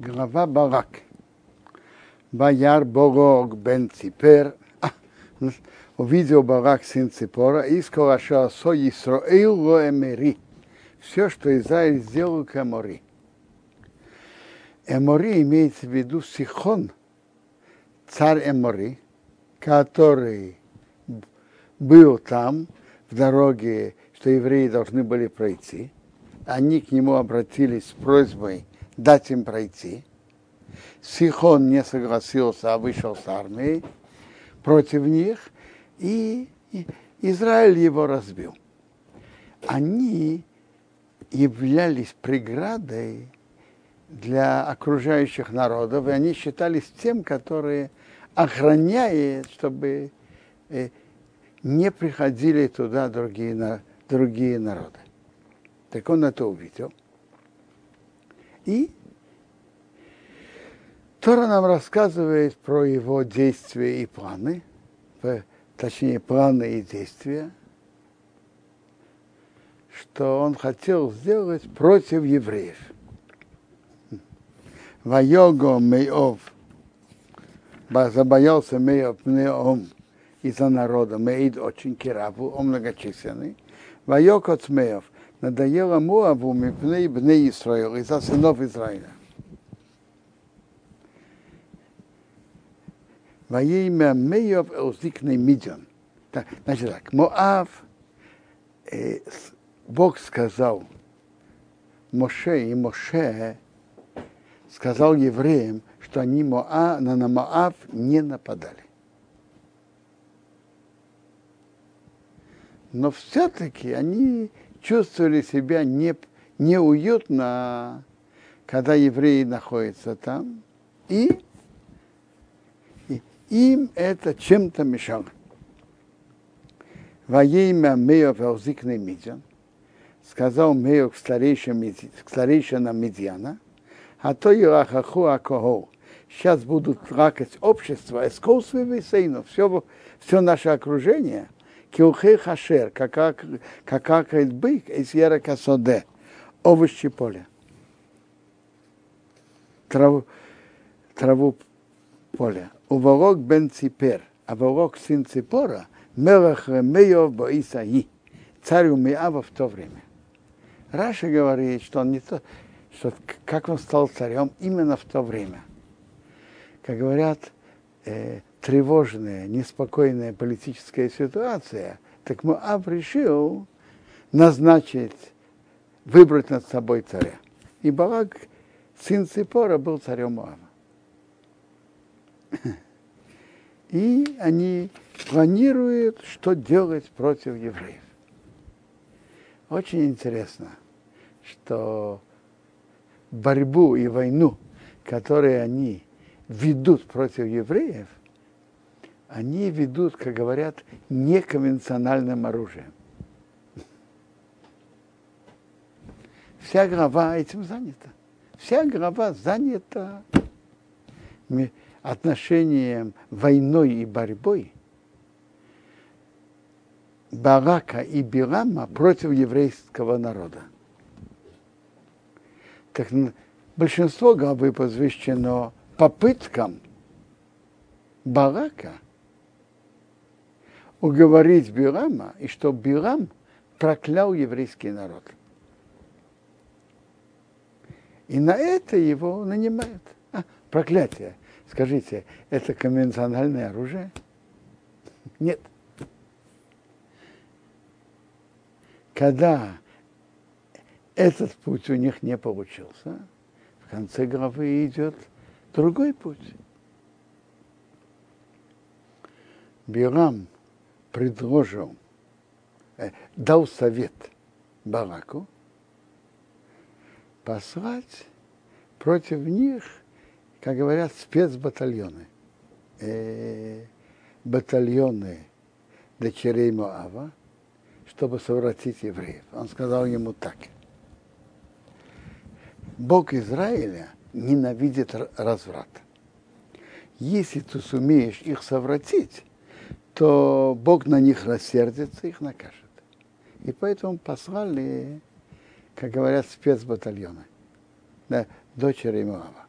Глава Барак. Бояр Борог бен Ципер. Увидел Барак сын Ципора и сказал, что Исраил ло эмери. Все, что Израиль сделал к Эмори. Эмори имеется в виду Сихон, царь Эмори, который был там, в дороге, что евреи должны были пройти. Они к нему обратились с просьбой дать им пройти. Сихон не согласился, а вышел с армией против них, и Израиль его разбил. Они являлись преградой для окружающих народов, и они считались тем, которые охраняет, чтобы э, не приходили туда другие, другие народы. Так он это увидел. И Тора нам рассказывает про его действия и планы, точнее планы и действия, что он хотел сделать против евреев. Вайого Мейов, забоялся Мейов Меом из-за народа, Меид очень кираву, он многочисленный. Вайок от Меев, надоело Муаву Мипней Бней Исраил, из-за сынов Израиля. Во имя Меев Элзикный Мидиан. Значит так, Моав, э, Бог сказал Моше, и Моше сказал евреям, что они Моа, на Моав не нападали. Но все-таки они чувствовали себя не, неуютно, когда евреи находятся там, и, и им это чем-то мешало. Во имя Меев Элзикный Мидьян, сказал Меев к старейшинам Медьяна, а то Ирахаху Акохо, сейчас будут плакать общество, эскоусвы висейну, все, все наше окружение – Килхей хашер, как какает бык из ярокосоде, овощи поля. Траву, траву поля. Уворок бен ципер, а ворок сын ципора, мелах ремеев боисаи, царю Миава в то время. Раша говорит, что он не то, что как он стал царем именно в то время. Как говорят, э, тревожная, неспокойная политическая ситуация, так Моав решил назначить, выбрать над собой царя. И Балак, сын Ципора, был царем Моава. И они планируют, что делать против евреев. Очень интересно, что борьбу и войну, которые они ведут против евреев, они ведут, как говорят, неконвенциональным оружием. Вся глава этим занята. Вся глава занята отношением войной и борьбой Барака и Бирама против еврейского народа. Так большинство главы посвящено попыткам Барака – уговорить Бирама, и что Бирам проклял еврейский народ. И на это его нанимают. А, проклятие. Скажите, это конвенциональное оружие? Нет. Когда этот путь у них не получился, в конце главы идет другой путь. Бирам – предложил, э, дал совет Бараку послать против них, как говорят, спецбатальоны. Э, батальоны дочерей Моава, чтобы совратить евреев. Он сказал ему так. Бог Израиля ненавидит разврат. Если ты сумеешь их совратить, то Бог на них рассердится, их накажет. И поэтому послали, как говорят, спецбатальоны, да, дочери Моава.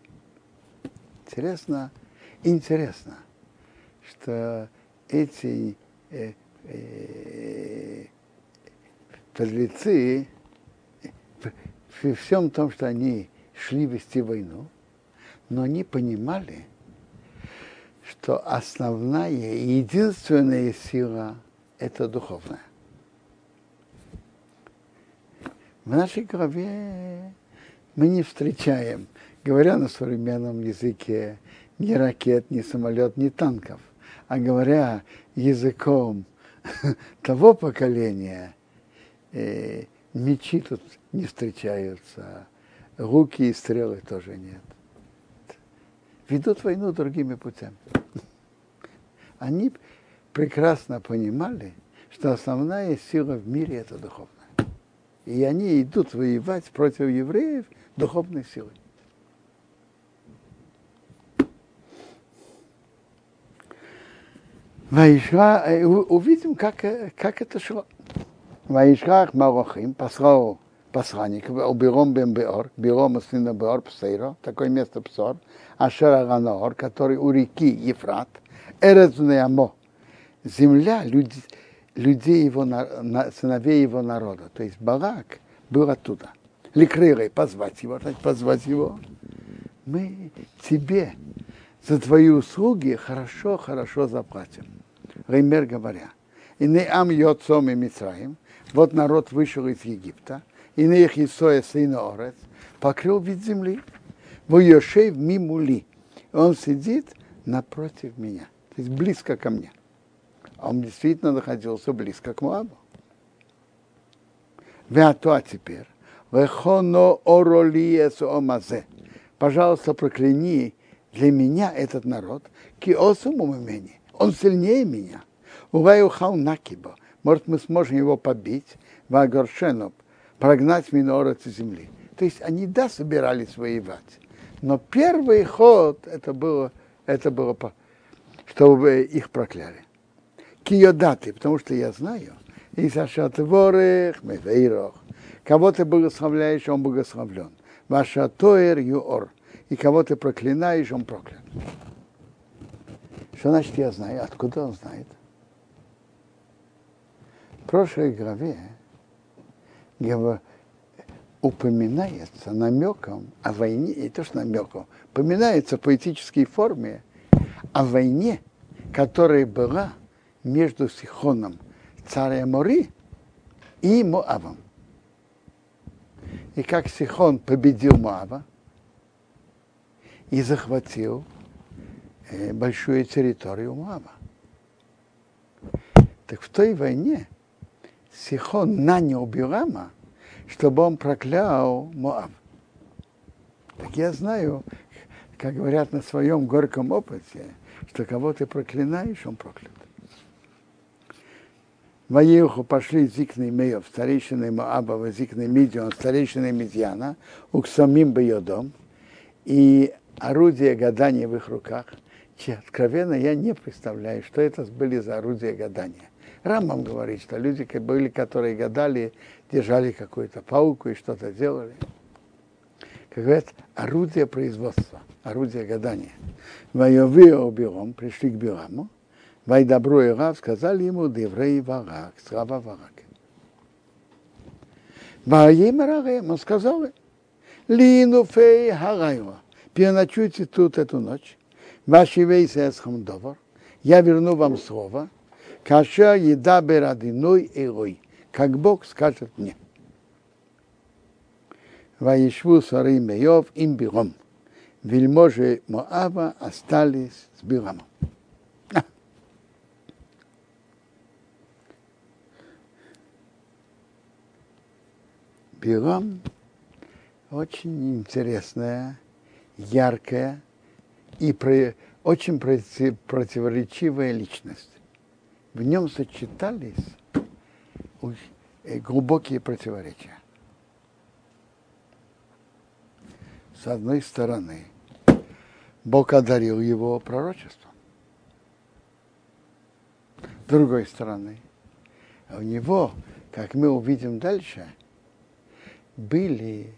Интересно, интересно, что эти э, э, подлецы при всем том, что они шли вести войну, но они понимали, что основная единственная сила – это духовная. В нашей голове мы не встречаем, говоря на современном языке, ни ракет, ни самолет, ни танков, а говоря языком того поколения, э, мечи тут не встречаются, руки и стрелы тоже нет. Ведут войну другими путями. Они прекрасно понимали, что основная сила в мире это духовная. И они идут воевать против евреев духовной силой. Ваишра, э, увидим, как, э, как это шло. Ваишрах Марохим послал посланников, Убером бен Беор, Бером сына Беор Псейро, такое место Псор, Ашера Ганаор, который у реки Ефрат, Эрезунеамо, земля люди, людей его, сыновей его народа. То есть Барак был оттуда. Ликрырой, позвать его, позвать его. Мы тебе за твои услуги хорошо-хорошо заплатим. Реймер говоря, и не ам йоцом и Мицраим, вот народ вышел из Египта, и не их Исоя сына Орец, покрыл вид земли, в Йошев мимули. Он сидит напротив меня, то есть близко ко мне. А он действительно находился близко к Моабу. А теперь, Вехоно оролиес омазе. Пожалуйста, прокляни для меня этот народ, киосум имени. Он сильнее меня. Уваю хал накиба. Может, мы сможем его побить, вагоршену, прогнать минорец земли. То есть они, да, собирались воевать. Но первый ход, это было, это было чтобы их прокляли киодаты, потому что я знаю, и сашатворых, мевейрох, кого ты благословляешь, он благословлен. Ваша тоер юор, и кого ты проклинаешь, он проклят. Что значит я знаю? Откуда он знает? В прошлой главе упоминается намеком о войне, и то, что намеком, упоминается в поэтической форме о войне, которая была между Сихоном, царем Мори, и Моавом. И как Сихон победил Моава и захватил э, большую территорию Моава. Так в той войне Сихон нанял Бирама, чтобы он проклял Моав. Так я знаю, как говорят на своем горьком опыте, что кого ты проклинаешь, он проклят. Ваеху пошли зикны Меев, старейшины Моаба, зикны Мидион, старейшины Мидьяна, самим Бейодом, и орудия гадания в их руках, че, откровенно я не представляю, что это были за орудия гадания. Рамбам говорит, что люди были, которые гадали, держали какую-то пауку и что-то делали. Как говорят, орудие производства, орудие гадания. Воевые Биром пришли к Бираму, Вайдабру и Рав сказали ему Деврей Варак, слава Варак. Ваим Рарем, он сказал Лину фей харайва, переночуйте тут эту ночь, ваши вейсы эсхам довар, я верну вам слово, каша еда берадиной элой, как Бог скажет мне. Ваишву сары Меев им биром. Вельможи Моава остались с Бирамом. Билам очень интересная, яркая и про, очень противоречивая личность. В нем сочетались глубокие противоречия. С одной стороны, Бог одарил его пророчеством. С другой стороны, у него, как мы увидим дальше, были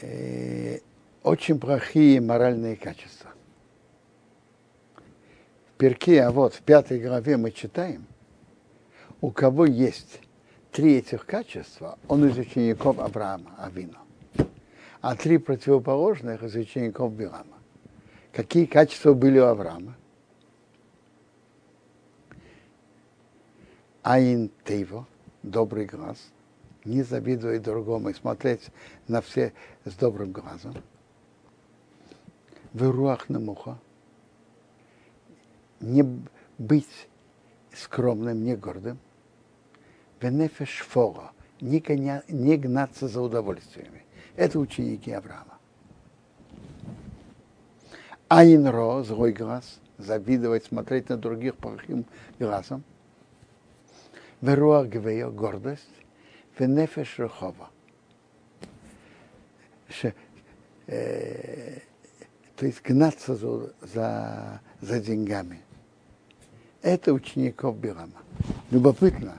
э, очень плохие моральные качества. перке, а вот в пятой главе мы читаем, у кого есть три этих качества, он из учеников Авраама, Авину. А три противоположных из учеников Билама. Какие качества были у Авраама? Аин Тейво, добрый глаз, не завидовать другому и смотреть на все с добрым глазом. Выруах на муха, не быть скромным, не гордым. Венефеш фора, не, не гнаться за удовольствиями. Это ученики Авраама. Айнро, злой глаз, завидовать, смотреть на других плохим глазом. Веруах гвея, гордость. Венефеш рухова. Э, то есть гнаться за, за, за деньгами. Это учеников Билама. Любопытно,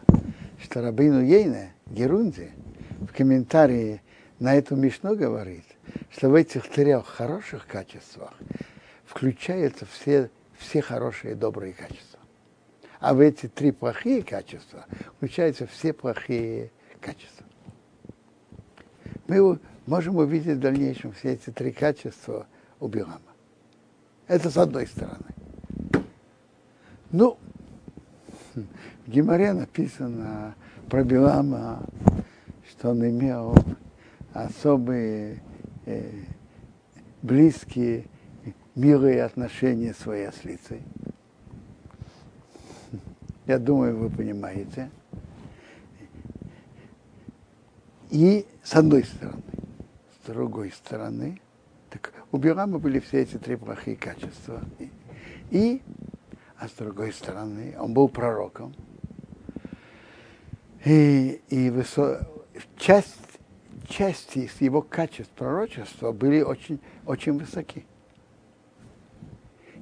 что Рабину Ейне, Герунди, в комментарии на эту Мишну говорит, что в этих трех хороших качествах включаются все, все хорошие и добрые качества. А в эти три плохие качества включаются все плохие качества. Мы можем увидеть в дальнейшем все эти три качества у Билама. Это с одной стороны. Ну, в Гимаре написано про Билама, что он имел особые э, близкие, милые отношения с своей ослицей. Я думаю, вы понимаете. И с одной стороны. С другой стороны, так у Билама были все эти три плохие качества. И, а с другой стороны, он был пророком. И, и высо... часть, части из его качеств пророчества были очень, очень высоки.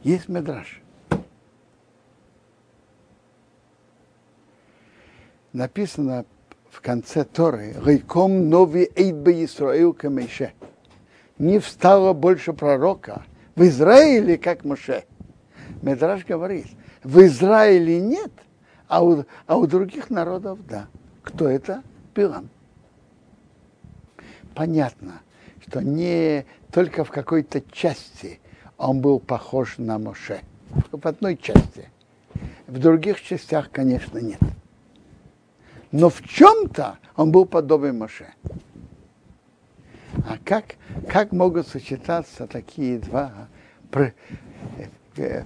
Есть медраж. Написано в конце Торы, «Рейком нови эйбе Исраил камейше». Не встало больше пророка в Израиле, как Моше. Медраж говорит, в Израиле нет, а у, а у других народов да. Кто это? Билам. Понятно, что не только в какой-то части он был похож на Моше. В одной части. В других частях, конечно, нет но в чем-то он был подобен Моше. А как, как могут сочетаться такие два про, э,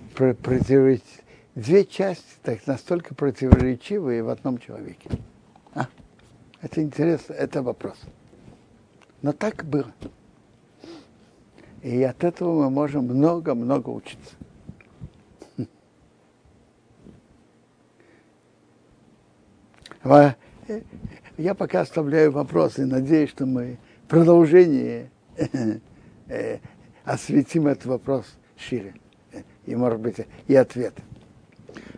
две части так, настолько противоречивые в одном человеке? А? Это интересно, это вопрос. Но так было. И от этого мы можем много-много учиться. Я пока оставляю вопросы, надеюсь, что мы в продолжении э, осветим этот вопрос шире. И, может быть, и ответ.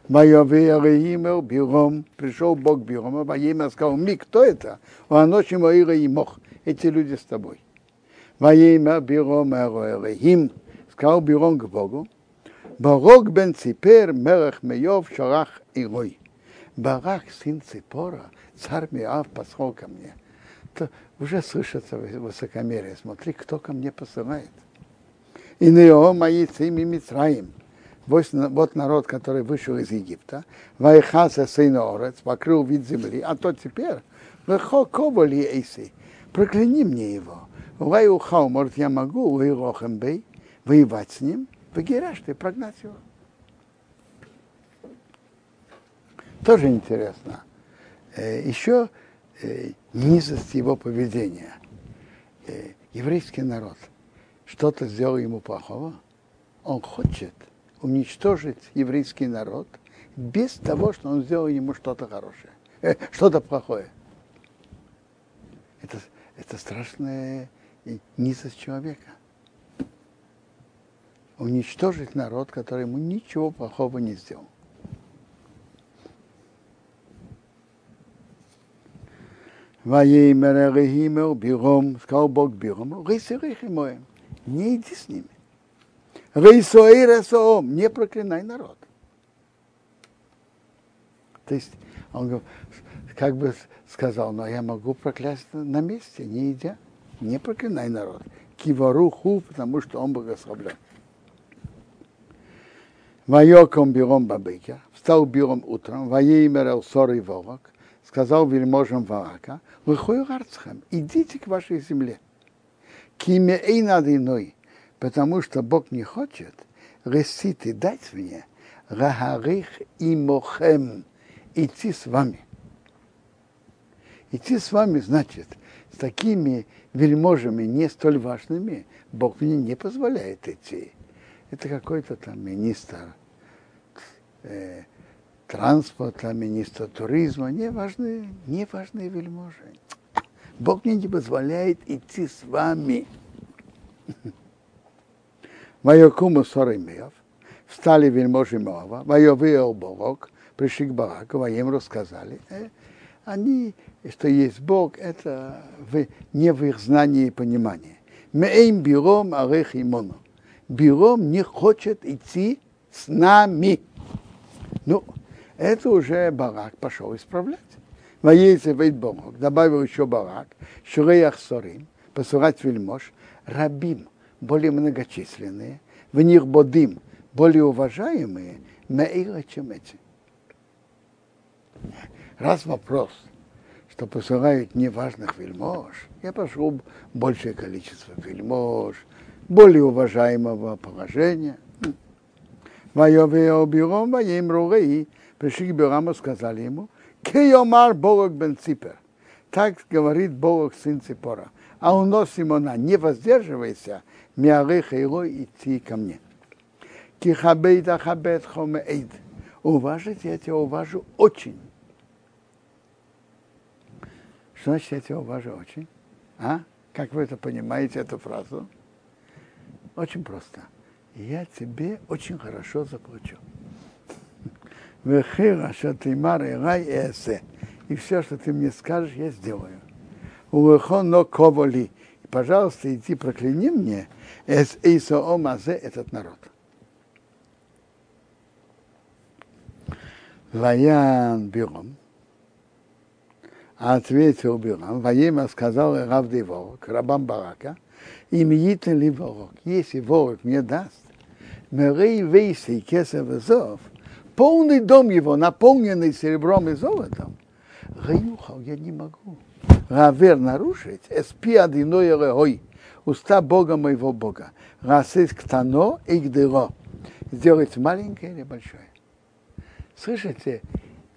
Имя Биром, пришел Бог Бирома, во имя сказал, ми, кто это? Он ночью Моира и мох, эти люди с тобой. Во имя Биром Элохим, сказал Биром к Богу, Барок бен Ципер, Мелех Меев, Шарах и Рой. Барак, сын Ципора, царь Миав, послал ко мне. То уже слышится высокомерие. Смотри, кто ко мне посылает. И Нео мои цими Мицраим. Вот народ, который вышел из Египта. Вайхаса сын Орец, покрыл вид земли. А то теперь, Вехо Коболи Эйси, прокляни мне его. Вайухау, может, я могу, Вайрохембей, воевать с ним, Вагираш, ты прогнать его. Тоже интересно. Э, Еще э, низость его поведения. Э, еврейский народ что-то сделал ему плохого, он хочет уничтожить еврейский народ без того, что он сделал ему что-то хорошее, что-то плохое. Это, это страшная низость человека. Уничтожить народ, который ему ничего плохого не сделал. Биром, сказал Бог Биром, не иди с ними. Рейсоэй Ресоом, не проклинай народ. То есть он как бы сказал, но я могу проклясть на месте, не идя. Не проклинай народ. Киваруху, потому что он благословлен. Вайоком Биром Бабейкер, встал Биром утром, Ваеймер Элсор и Ворок, сказал вельможам Варака, Выхой Рарцхам, идите к вашей земле. Киме Эйнадиной, потому что Бог не хочет, реситы дать мне, Рагарих и Мохем, идти с вами. Идти с вами значит, с такими вельможами не столь важными, Бог мне не позволяет идти. Это какой-то там министр э, транспорта, министр туризма, не важные, не важные вельможи. Бог мне не позволяет идти с вами. Вайокуму Соримеев, встали вельможи Моава, Вайовео Борок, пришли к Бараку, Ваем рассказали, э, они, что есть Бог, это в, не в их знании и понимании. Меэм биром арех имону. Биром не хочет идти с нами. Ну, это уже Барак пошел исправлять. Воейце вейт Бог, добавил еще Барак, Шуреях Сорим, посылать вельмож, рабим, более многочисленные, в них бодим, более уважаемые, меира, чем эти. Раз вопрос, что посылают неважных вельмож, я пошел большее количество вельмож, более уважаемого положения. Воеве Биром, воем Ругаи, пришли к Бираму, сказали ему, Кейомар Бог бен Ципер. Так говорит Бог сын Ципора. А у нас Симона, не воздерживайся, миареха его идти ко мне. Кихабейда хабет хомеэйд. Уважить я тебя уважу очень. Что значит я тебя уважу очень? А? Как вы это понимаете, эту фразу? Очень просто. Я тебе очень хорошо заплачу. Вехира, что ты рай эсе. И все, что ты мне скажешь, я сделаю. Уэхон но коволи. И, пожалуйста, иди прокляни мне эс эйсо омазе этот народ. Ваян Биром ответил Бирам, Ваима сказал Рав Ворок, рабам Барака, имеет ли ворог, если ворог мне даст, Мерей Вейси Кесев Зов, полный дом его, наполненный серебром и золотом, Гаюхал я не могу. Равер нарушить, эспи одиной рehой, уста Бога моего Бога. Расыс ктано и гдеро. Сделать маленькое или большое. Слышите,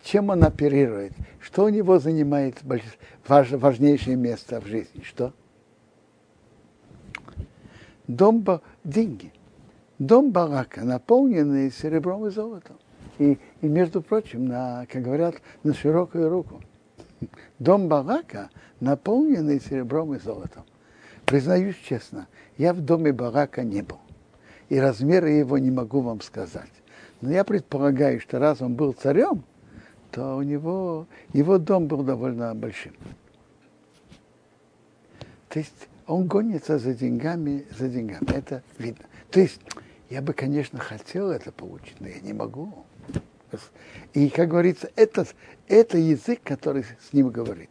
чем он оперирует? Что у него занимает важ, важнейшее место в жизни? Что? Дом, деньги. Дом барака, наполненный серебром и золотом. И, и между прочим, на, как говорят, на широкую руку. Дом барака, наполненный серебром и золотом. Признаюсь честно, я в доме барака не был. И размеры его не могу вам сказать. Но я предполагаю, что раз он был царем, то у него, его дом был довольно большим. То есть он гонится за деньгами, за деньгами. Это видно. То есть я бы, конечно, хотел это получить, но я не могу. И, как говорится, это, это язык, который с ним говорит.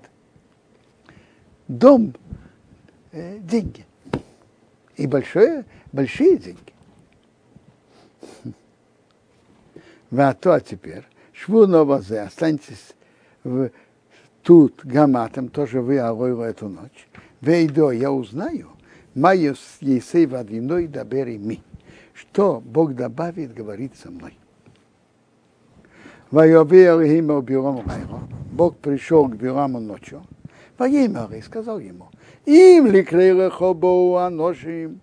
Дом э, деньги. И большое, большие деньги. А то а теперь Шву новозе, останьтесь в, тут гаматом, тоже вы Аройру эту ночь. Вейдо, я узнаю, Майос Есей Вадиной Дабери Ми. Что Бог добавит, говорит со мной. Бог пришел к Бираму ночью. Воемер и сказал ему, им ли крейрехобоу аношим,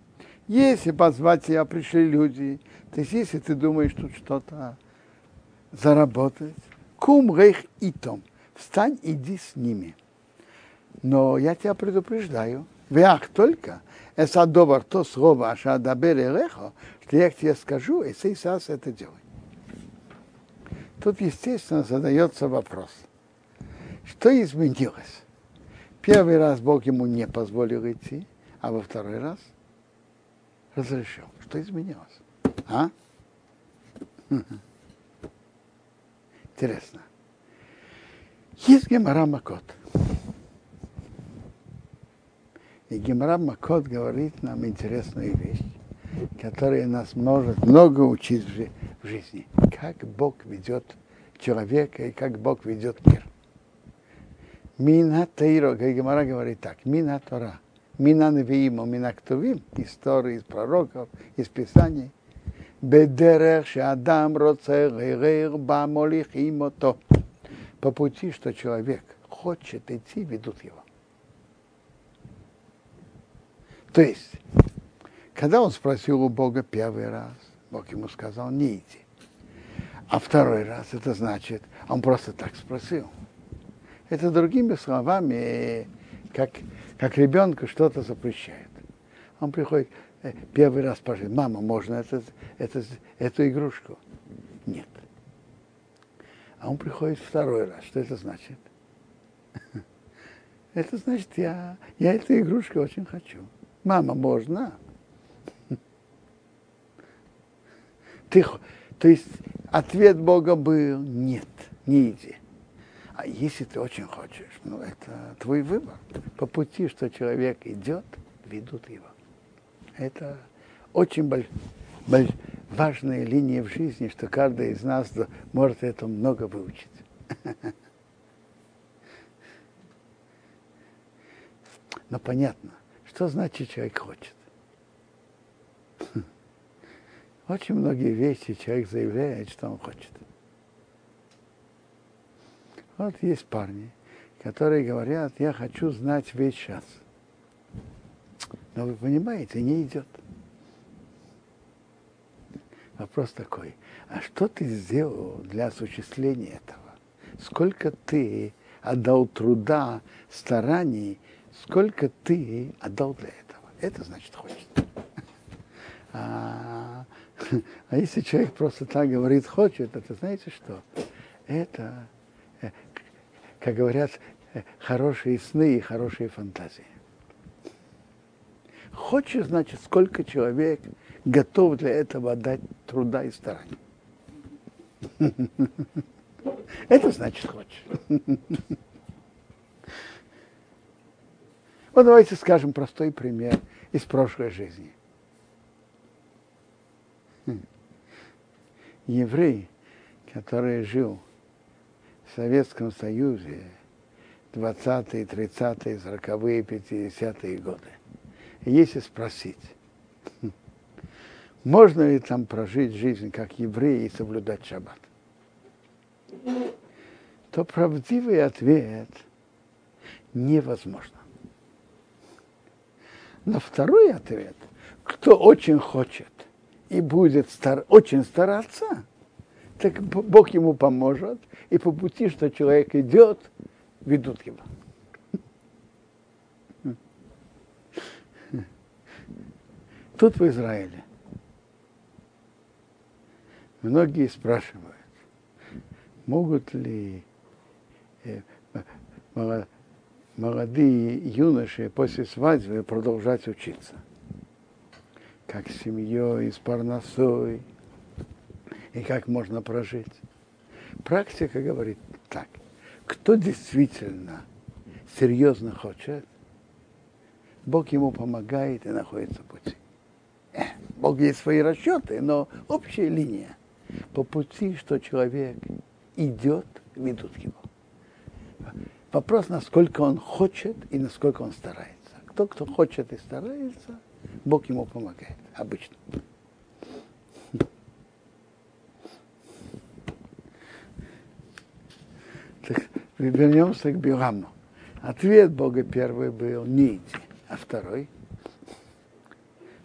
если позвать тебя пришли люди, то есть если ты думаешь тут что-то заработать. Кум рейх итом. Встань, иди с ними. Но я тебя предупреждаю, вях только, эса довар то слово, аша дабере рехо, что я тебе скажу, и сей сас это делай. Тут, естественно, задается вопрос, что изменилось? Первый раз Бог ему не позволил идти, а во второй раз разрешил. Что изменилось? А? Интересно. Есть Гемара Макот. И Гемара Макот говорит нам интересную вещь, которая нас может много учить в жизни. Как Бог ведет человека и как Бог ведет мир. Мина как Гемара говорит так, Мина Тора, Мина Невиимо, Мина Ктувим, истории из пророков, из Писаний, Бедерех Адам Роцегейр Бамолихим то. По пути, что человек хочет идти, ведут его. То есть, когда он спросил у Бога первый раз, Бог ему сказал, не иди. А второй раз это значит, он просто так спросил. Это другими словами, как, как ребенку что-то запрещает. Он приходит, первый раз спрашивает, мама, можно это, это, эту игрушку? Нет. А он приходит второй раз. Что это значит? Это значит, я, я эту игрушку очень хочу. Мама, можно? Ты, то есть ответ Бога был нет, не иди. А если ты очень хочешь, ну это твой выбор. По пути, что человек идет, ведут его. Это очень больш, больш, важная линия в жизни, что каждый из нас может это много выучить. Но понятно, что значит человек хочет? Очень многие вещи человек заявляет, что он хочет. Вот есть парни, которые говорят, я хочу знать весь час. Но вы понимаете, не идет. Вопрос такой, а что ты сделал для осуществления этого? Сколько ты отдал труда, стараний, сколько ты отдал для этого? Это значит хочет. А, а если человек просто так говорит хочет, это знаете что? Это, э, как говорят, э, хорошие сны и хорошие фантазии. Хочешь, значит, сколько человек готов для этого отдать труда и старания. Это значит хочешь. Вот давайте скажем простой пример из прошлой жизни. Еврей, который жил в Советском Союзе 20-е, 30-е, 40-е, 50-е годы. Если спросить, можно ли там прожить жизнь как еврей и соблюдать шаббат, то правдивый ответ невозможно. Но второй ответ, кто очень хочет и будет стар, очень стараться, так Бог ему поможет, и по пути, что человек идет, ведут его. Тут в Израиле многие спрашивают, могут ли э, молодые юноши после свадьбы продолжать учиться. Как с семьей, с парносой, и как можно прожить. Практика говорит так. Кто действительно серьезно хочет, Бог ему помогает и находится в пути. Бог есть свои расчеты, но общая линия. По пути, что человек идет, ведут его. Вопрос, насколько он хочет и насколько он старается. Кто, кто хочет и старается, Бог ему помогает, обычно. Так, вернемся к Биламу. Ответ Бога первый был не иди, а второй.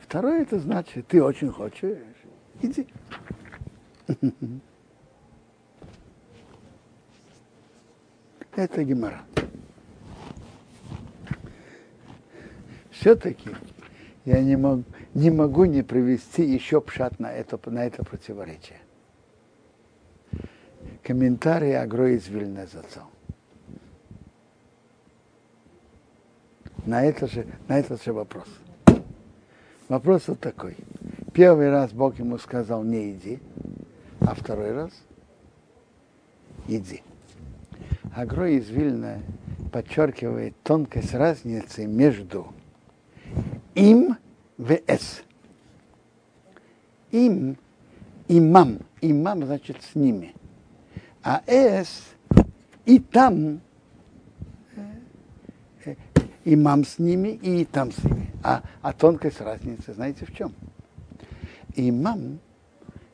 Второй это значит, ты очень хочешь, иди. Это гемора. Все-таки я не, мог, не могу не привести еще пшат на это, на это противоречие. Комментарий Агро из Вильнезацел. На, это же, на этот же вопрос. Вопрос вот такой. Первый раз Бог ему сказал, не иди, а второй раз иди. Агро из Вильна подчеркивает тонкость разницы между им с. Им, имам, имам значит с ними. А с и там имам с ними, и там с ними. А, а тонкость разницы, знаете в чем? Имам,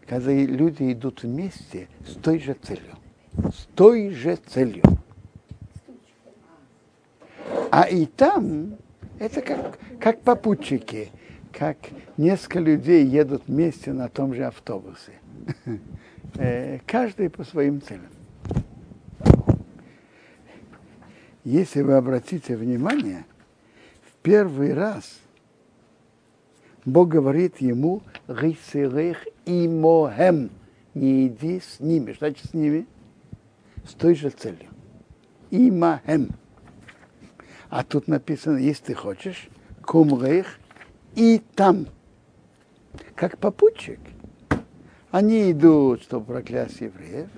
когда люди идут вместе с той же целью. С той же целью. А и там это как, как попутчики, как несколько людей едут вместе на том же автобусе. Э, каждый по своим целям. Если вы обратите внимание, в первый раз Бог говорит ему «Рисерех имоhem» не иди с ними. Значит с ними? С той же целью. Имахем. А тут написано, если ты хочешь, кумрейх и там. Как попутчик. Они идут, чтобы проклясть евреев,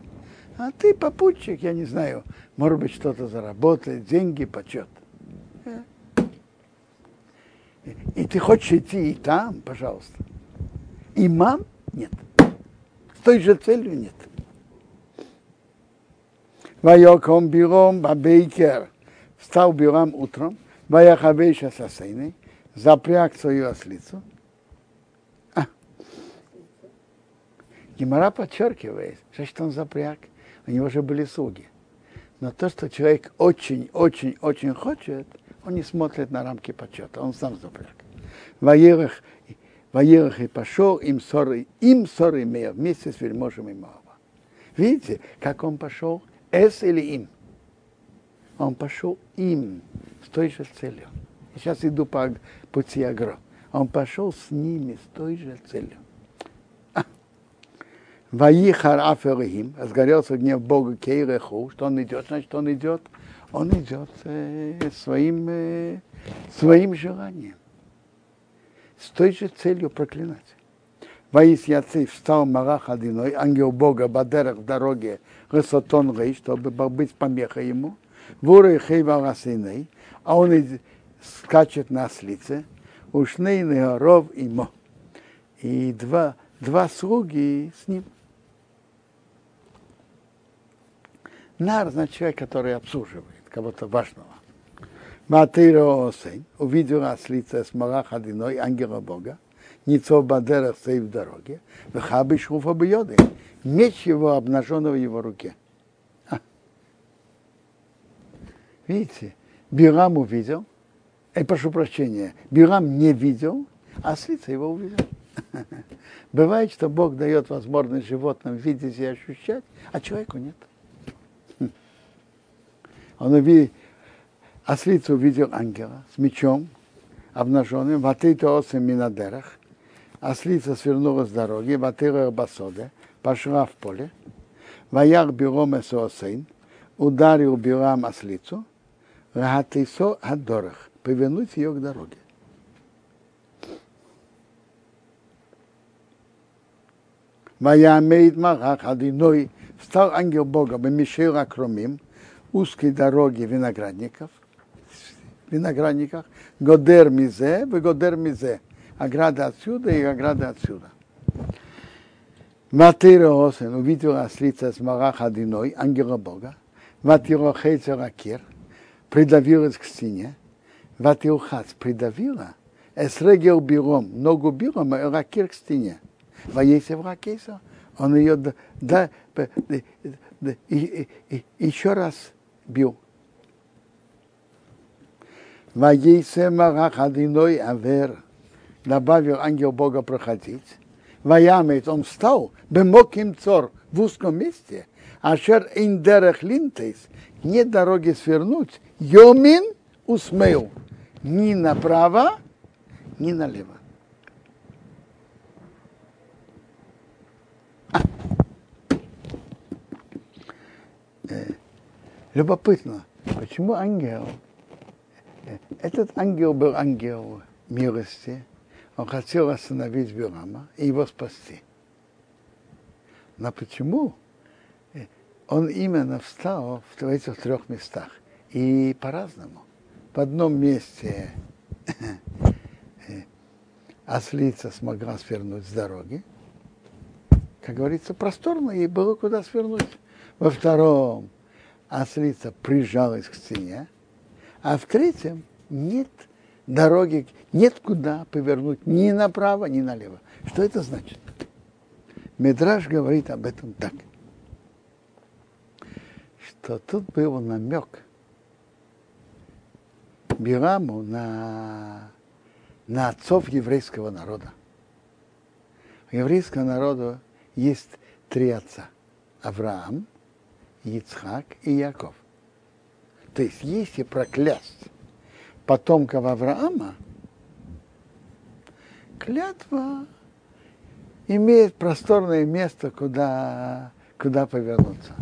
а ты попутчик, я не знаю, может быть, что-то заработать, деньги, почет. И ты хочешь идти и там, пожалуйста. Имам? Нет. С той же целью нет. Вайоком биром бабейкер. Встал Бирам утром, ваяхавейш асасейны, запряг свою ослицу. А. Гимара подчеркивает, что он запряг. У него же были слуги. Но то, что человек очень-очень-очень хочет, он не смотрит на рамки почета, он сам запряг. Воерах, воерах и пошел, им ссоры, им ссоры имея, вместе с вельможем и Моава. Видите, как он пошел? С или им? Он пошел им, с той же целью. Сейчас иду по пути Агро. Он пошел с ними, с той же целью. Ваихар Аферихим, разгорелся гнев Бога Кейреху, что он идет, значит, он идет, он идет э, своим, э, своим желанием, с той же целью проклинать. Ваис Яцей встал Марах Одиной, ангел Бога, Бадерах в дороге, Ресотон Рей, чтобы быть помехой ему, Вура и Хейва Расейней, а он скачет на ослице, Ушней Неоров и Мо. И два, два слуги с ним. Нар значит человек, который обслуживает кого-то важного. Матыро Осень увидел ослица с Марах Одиной, ангела Бога, Ницов Бадерах стоит в дороге, Вехабы Шуфа Бьоды, меч его обнаженного в его руке. А. Видите, Бирам увидел, и э, прошу прощения, Бирам не видел, а ослица его увидел. Бывает, что Бог дает возможность животным видеть и ощущать, а человеку нет. Он увидел, ослица увидел ангела с мечом обнаженным, ватыто осем минадерах, ослица свернула с дороги, ватыра басоде, пошла в поле, ваяр биром эсоосейн, ударил бирам ослицу, рахатисо адорах, повернуть ее к дороге. Ваямейд Марах Адиной, встал ангел Бога, Бемишира Кромим, узкой дороги виноградников, виноградниках, Годер Мизе, Годер Мизе, ограда отсюда и ограда отсюда. Матыра Осен. Увидел ослица с Марах Одиной, ангела Бога, Ватиро Хейцер Акир, придавилась к стене, Ватиухац придавила, Эсрегел Биром, ногу Биром, Ракир к стене. Воесев Ракейса, он ее да, да, еще раз бил. Ваейсе Марах Адиной Авер, добавил ангел Бога проходить. Ваямет, он встал, бемоким цор, в узком месте, ашер индерех линтейс, не дороги свернуть, йомин усмею, ни направо, ни налево. Любопытно, почему ангел, этот ангел был ангел милости, он хотел остановить Бирама и его спасти. Но почему он именно встал в этих трех местах. И по-разному. В одном месте ослица смогла свернуть с дороги. Как говорится, просторно, ей было куда свернуть. Во втором ослица прижалась к стене. А в третьем нет дороги, нет куда повернуть ни направо, ни налево. Что это значит? Медраж говорит об этом так, что тут был намек Бираму на, на отцов еврейского народа. У еврейского народа есть три отца. Авраам, Ицхак и Яков. То есть, если проклясть потомков Авраама, клятва имеет просторное место, куда, куда повернуться.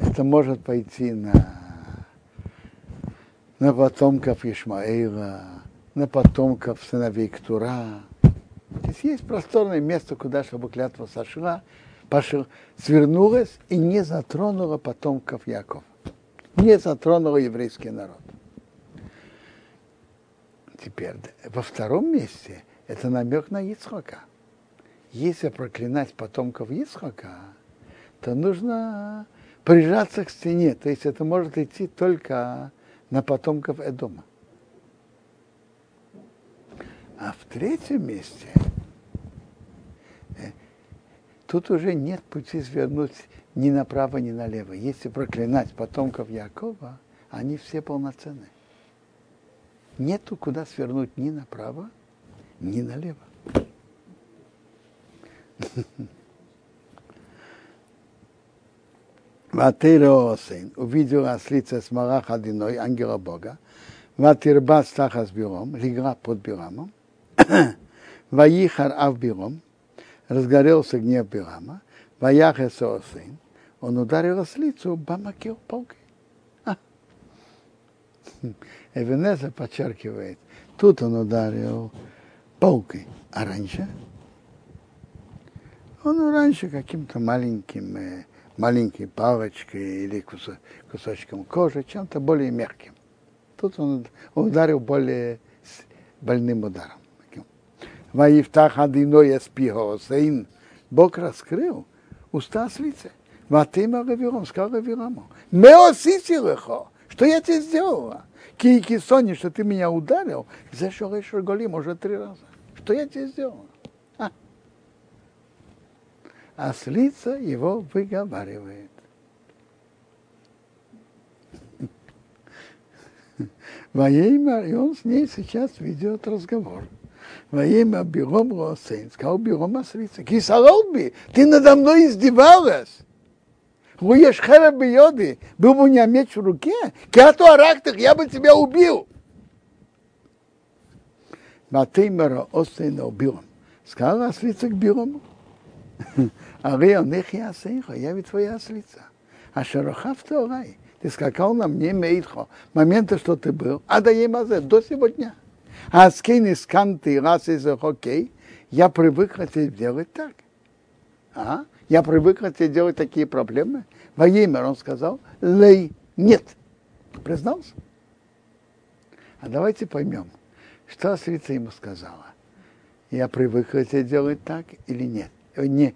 Это может пойти на, на потомков Ишмаила, на потомков сыновей Ктура. Здесь есть просторное место, куда, чтобы клятва сошла, свернулась и не затронула потомков Якова. Не затронула еврейский народ. Теперь, во втором месте это намек на Ицхака. Если проклинать потомков Ицхака, то нужно прижаться к стене. То есть это может идти только на потомков Эдома. А в третьем месте тут уже нет пути свернуть ни направо, ни налево. Если проклинать потомков Якова, они все полноценны. Нету куда свернуть ни направо, ни налево. Ватиреосин увидел ослица с Марах Одиной, ангела Бога, Ватирба стаха с Биром, легла под Бирамом, Ваихар Ав Биром, разгорелся гнев Бирама, Ваяхе Соосин, он ударил ослицу Бамакил палкой. Эвенеза подчеркивает, тут он ударил палкой, а раньше он раньше каким-то маленьким, э, маленькой палочкой или кусочком кожи, чем-то более мягким. Тут он ударил более больным ударом. Ваифтах адиной эспихосейн. Бог раскрыл уста с лица. Ватыма Равиром, сказал Равираму. Меосиси лехо. Что я тебе сделала? Кики Сони, что ты меня ударил, за что еще голим уже три раза. Что я тебе сделала? А. а слица его выговаривает. Воейма, и он с ней сейчас ведет разговор. Воейма Биром Росейн, сказал Биром Аслица, Кисалолби, ты надо мной издевалась. Руешь хера бьёды, был бы у меня меч в руке, кяту арактах, я бы тебя убил. Матеймера Осейна убил. Сказал ослица к Бирому. Онех я сейха, я ведь твоя ослица. А шарохав орай. Ты скакал на мне мейтхо, момента, что ты был, а да ей до сегодня. А с кей сканты раз из окей, я привык хотеть делать так. А? Я привык тебе делать такие проблемы. Во имя он сказал, лей, нет. Признался? А давайте поймем, что ослица ему сказала. Я привык тебе делать так или нет? Не,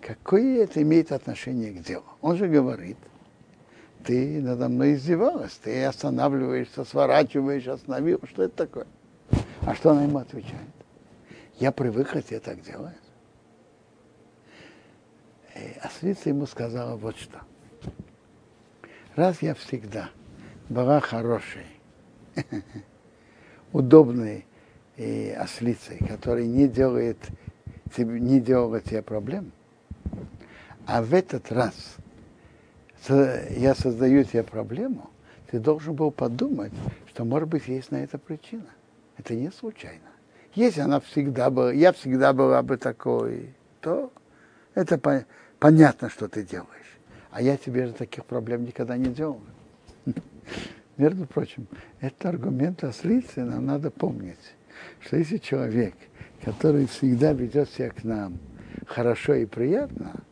какое это имеет отношение к делу? Он же говорит, ты надо мной издевалась, ты останавливаешься, сворачиваешь, остановил, что это такое? А что она ему отвечает? Я привык тебе так делать. А Ослица ему сказала вот что. Раз я всегда была хорошей, удобной и ослицей, которая не делает, не делала тебе проблем, а в этот раз я создаю тебе проблему, ты должен был подумать, что, может быть, есть на это причина. Это не случайно. Если она всегда была, я всегда была бы такой, то это понятно, что ты делаешь. А я тебе же таких проблем никогда не делал. Между прочим, это аргумент ослицы, нам надо помнить, что если человек, который всегда ведет себя к нам хорошо и приятно,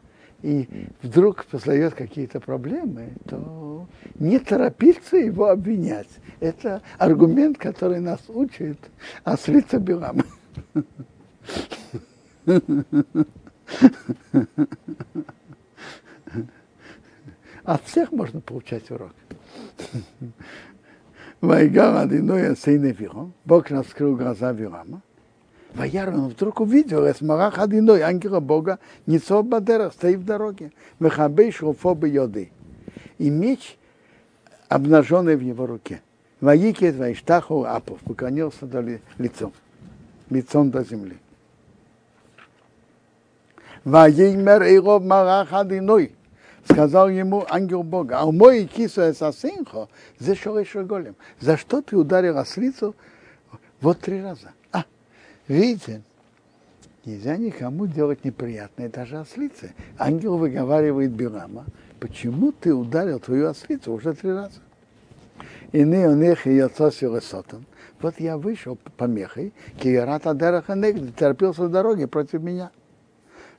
и вдруг познает какие-то проблемы, то не торопиться его обвинять. Это аргумент, который нас учит ослица Билама. От всех можно получать урок. Вайгар Адиной Сейны Виром, Бог раскрыл глаза Вирама, Ваяр, он вдруг увидел, с Марах Адиной, ангела Бога, Ницов Бадерах, стоит в дороге, Мехабей Шруфобы Йоды. И меч, обнаженный в его руке. Ваикет Вайштаху Апов, поклонился до ли, лицом, лицом до земли. Ваеймер Эйров Марах Адиной, сказал ему ангел Бога, а мой кису эсасинхо, за голем. За что ты ударил ослицу вот три раза? Видите, нельзя никому делать неприятное, даже ослице. Ангел выговаривает Билама, почему ты ударил твою ослицу уже три раза? И не он их и сотан. Вот я вышел помехой, киерата дераха негд, терпелся в дороге против меня.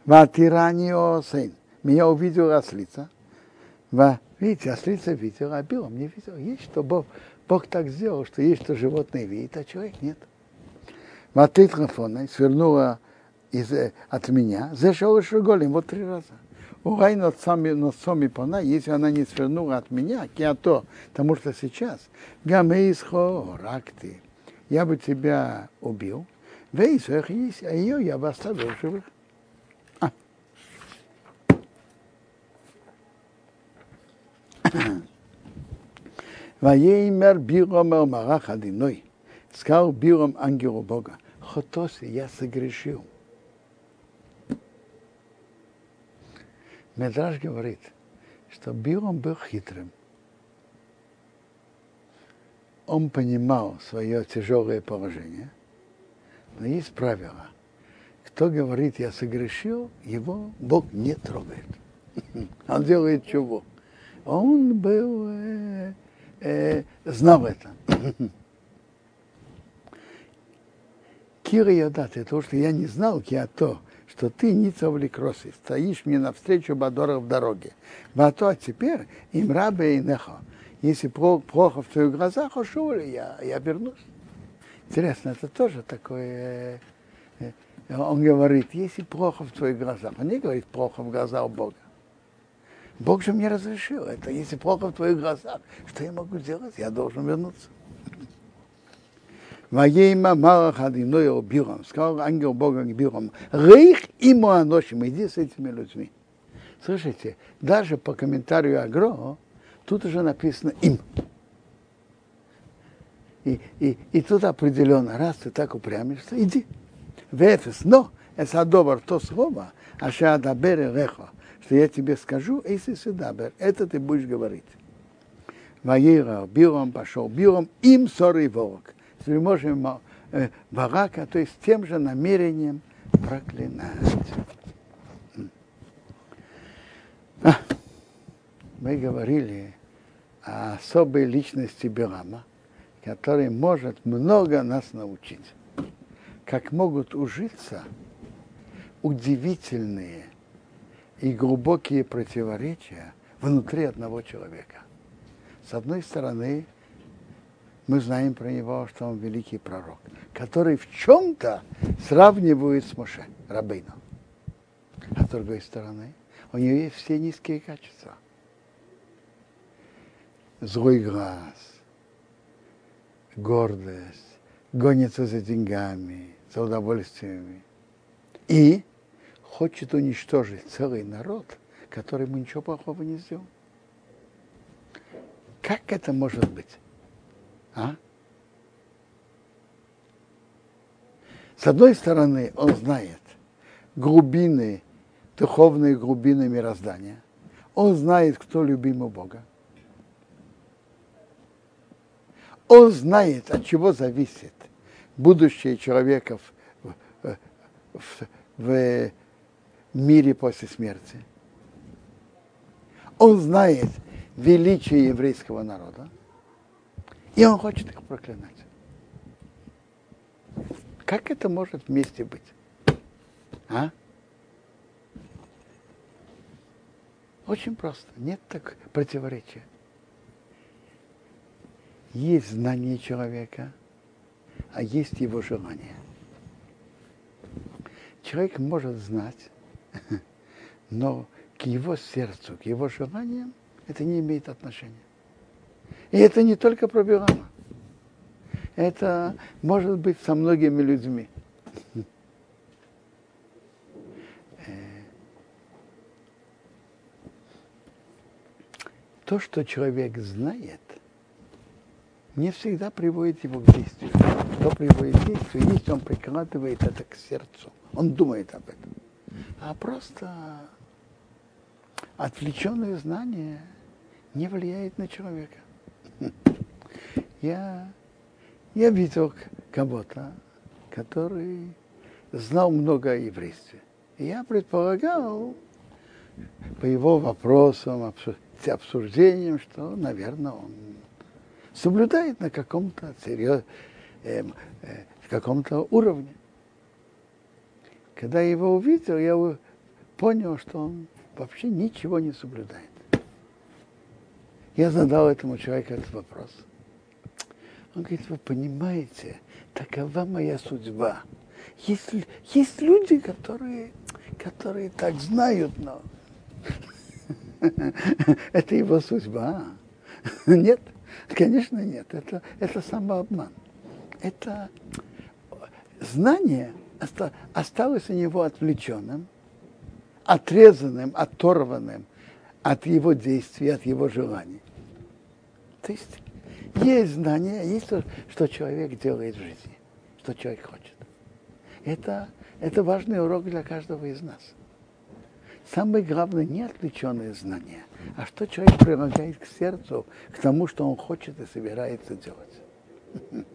Ватиранио сын меня увидела ослица. Ва, видите, ослица видела, а белом не видел. Есть что Бог, Бог так сделал, что есть что животное видит, а человек нет. Матит Рафона свернула из, от меня, зашел шуголем вот три раза. Угай над сами над сами пона, если она не свернула от меня, я то, потому что сейчас, гамейсхо ракты, я бы тебя убил, вейсах есть, а ее я бы оставил живых. Ваеймер Биром Марах Адиной. Сказал Биром ангелу Бога, Хотоси, я согрешил. Медраж говорит, что Биром был хитрым. Он понимал свое тяжелое положение, но есть правило. Кто говорит, я согрешил, его Бог не трогает. Он делает чего? Он был, э, э, знал это. Кира Ядат, это то, что я не знал, я то, что ты не кросы, стоишь мне навстречу Бадора в дороге. А то теперь им рабе и нехо. Если плохо в твоих глазах, ушел, я, я вернусь. Интересно, это тоже такое... Э, э, он говорит, если плохо в твоих глазах, он не говорит плохо в глазах Бога. Бог же мне разрешил это. Если плохо в твоих глазах, что я могу сделать? Я должен вернуться. Моей мама Хадиной Биром, сказал ангел Бога Биром, рейх ему аношим, иди с этими людьми. Слышите, даже по комментарию Агро, тут уже написано им. И, и, и тут определенно, раз ты так упрямишься, иди. В Эфес, но это добр то слово, а шадабер рехо, что я тебе скажу, если седабер, это ты будешь говорить. Ваира Биром пошел Биром им ссоры ворог. С вельможем Барака, то есть тем же намерением проклинать. А, мы говорили о особой личности Бирама, который может много нас научить. Как могут ужиться удивительные и глубокие противоречия внутри одного человека. С одной стороны, мы знаем про него, что он великий пророк, который в чем-то сравнивает с Моше, Рабейну. А с другой стороны, у него есть все низкие качества. Злой глаз, гордость, гонится за деньгами, за удовольствиями. И хочет уничтожить целый народ, который ему ничего плохого не сделал. Как это может быть? А? С одной стороны, он знает глубины, духовные глубины мироздания. Он знает, кто любимый Бога. Он знает, от чего зависит будущее человека в, в, в, в мире после смерти. Он знает величие еврейского народа, и он хочет их проклинать. Как это может вместе быть? А? Очень просто. Нет так противоречия. Есть знание человека, а есть его желание. Человек может знать, но к его сердцу, к его желаниям это не имеет отношения. И это не только про Билама. Это может быть со многими людьми. То, что человек знает, не всегда приводит его к действию. Что приводит к действию, если он прикладывает это к сердцу. Он думает об этом. А просто отвлеченное знание не влияет на человека. Я, я видел кого-то, который знал много о еврействе. И я предполагал, по его вопросам, обсуждениям, что, наверное, он соблюдает на каком-то серьез, э, э, каком-то уровне. Когда я его увидел, я понял, что он вообще ничего не соблюдает. Я задал этому человеку этот вопрос. Он говорит, вы понимаете, такова моя судьба. Есть, есть люди, которые, которые так знают, но это его судьба. Нет, конечно нет. Это, это самообман. Это знание осталось у него отвлеченным, отрезанным, оторванным от его действий, от его желаний. То есть есть знание, есть то, что человек делает в жизни, что человек хочет. Это, это важный урок для каждого из нас. Самое главное не отвлеченное знание, а что человек прилагает к сердцу, к тому, что он хочет и собирается делать.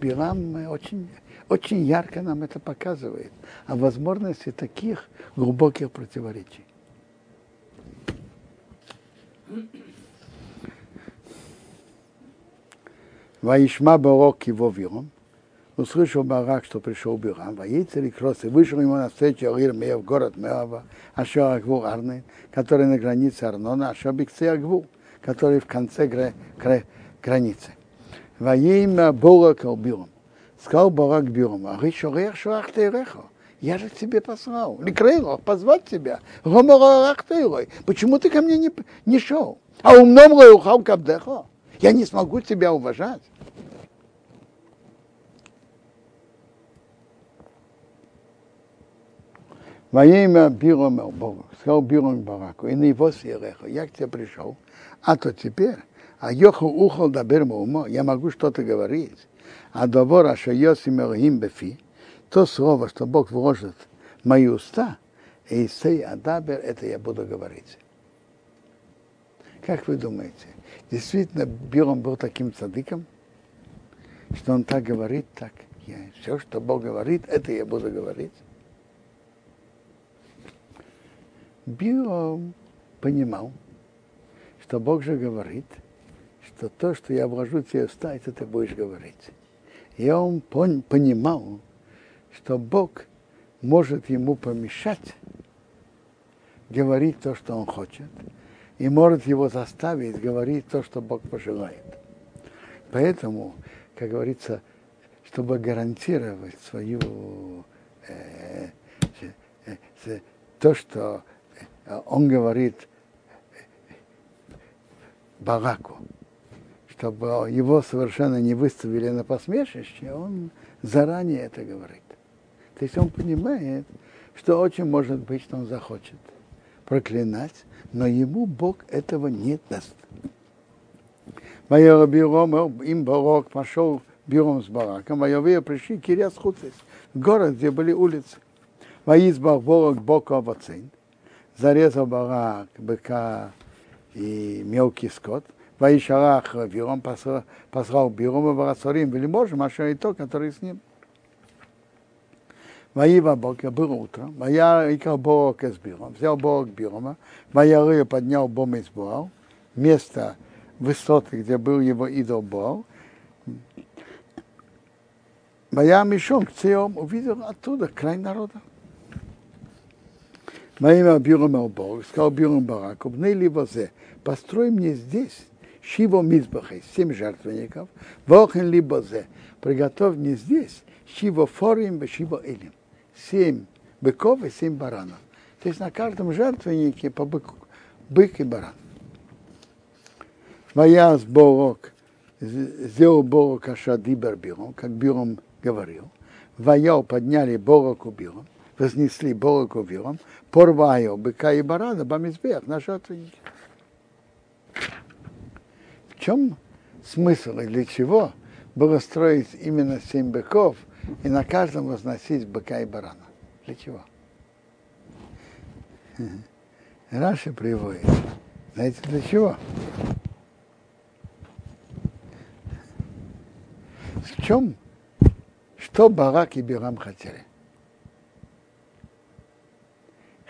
Билам очень, очень ярко нам это показывает о возможности таких глубоких противоречий. Ваишма Барок его виром, услышал Барак, что пришел Бирам, воицер и кроссы, вышел ему на встречу Арир Меев, город Меава, Ашер Агву Арны, который на границе Арнона, Ашер Бикце Агву, который в конце гра- гра- границы. Воимя Борак Бирам. Сказал Барак Бирам, а Ришорех Шуах Тейрехо. Я же к тебе послал. Ликрейро, позвать тебя. Почему ты ко мне не, не шел? А умном лоюхал кабдехо. Я не смогу тебя уважать. Во имя Биром Богу, сказал Биром Бараку, и на его сиреха, я к тебе пришел, а то теперь, а йоху ухал дабер умо, я могу что-то говорить, а довор ашайосим элохим бефи, то слово, что Бог вложит в мои уста, и сей адабер, это я буду говорить. Как вы думаете, действительно Биром был таким цадыком, что он так говорит, так, я, все, что Бог говорит, это я буду говорить? Биом понимал, что Бог же говорит, что то, что я вложу тебе в уста, это ты будешь говорить. И он пон, понимал, что Бог может ему помешать говорить то, что он хочет, и может его заставить говорить то, что Бог пожелает. Поэтому, как говорится, чтобы гарантировать свою э, э, э, то, что он говорит Бараку, чтобы его совершенно не выставили на посмешище, он заранее это говорит. То есть он понимает, что очень может быть, что он захочет проклинать, но ему Бог этого не даст. Майор Биром, им Барок пошел Биром с Бараком, Майовые пришли Киряс Хуцис, город, где были улицы. Воизбах Борок Бока Вацин, зарезал барак, быка и мелкий скот. Ваишарах Биром послал, послал Биром и Барасорим, Велиможем, а и то, который с ним. Воива Бога, было утро, Вая Икал Борок с Биром, взял Борок Бирома, Ваяры поднял Бом из Боал, место высоты, где был его идол Боал. Вая Мишом к Циом увидел оттуда край народа. Моим Бюром Бог, сказал Бюром Бараку, либо зе, построй мне здесь Шиво Мизбахай, семь жертвенников, Вохен либо зе, приготовь мне здесь Шиво Форим, Шиво Элим, семь быков и семь баранов. То есть на каждом жертвеннике по быку, бык и баран. Моя с Борок, сделал Борок Ашадибер Биром, как Биром говорил. Ваял подняли Бороку Биром, вознесли Бороку Биром, порваю быка и барана, бамизбех на жертвеннике чем смысл и для чего было строить именно семь быков и на каждом возносить быка и барана? Для чего? Раши приводит. Знаете, для чего? В чем? Что Барак и Бирам хотели?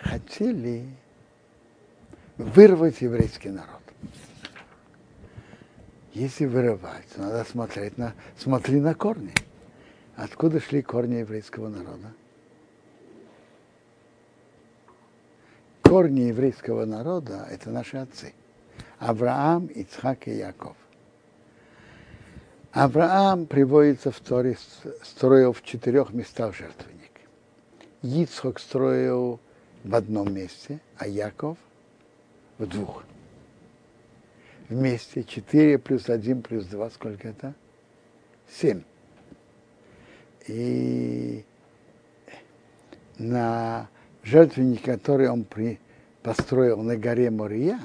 Хотели вырвать еврейский народ. Если вырывать, надо смотреть на, смотри на корни. Откуда шли корни еврейского народа? Корни еврейского народа – это наши отцы. Авраам, Ицхак и Яков. Авраам приводится в Торе, строил в четырех местах жертвенник. Ицхак строил в одном месте, а Яков в двух вместе 4 плюс 1 плюс 2, сколько это? 7. И на жертвенник, который он при, построил на горе Мория,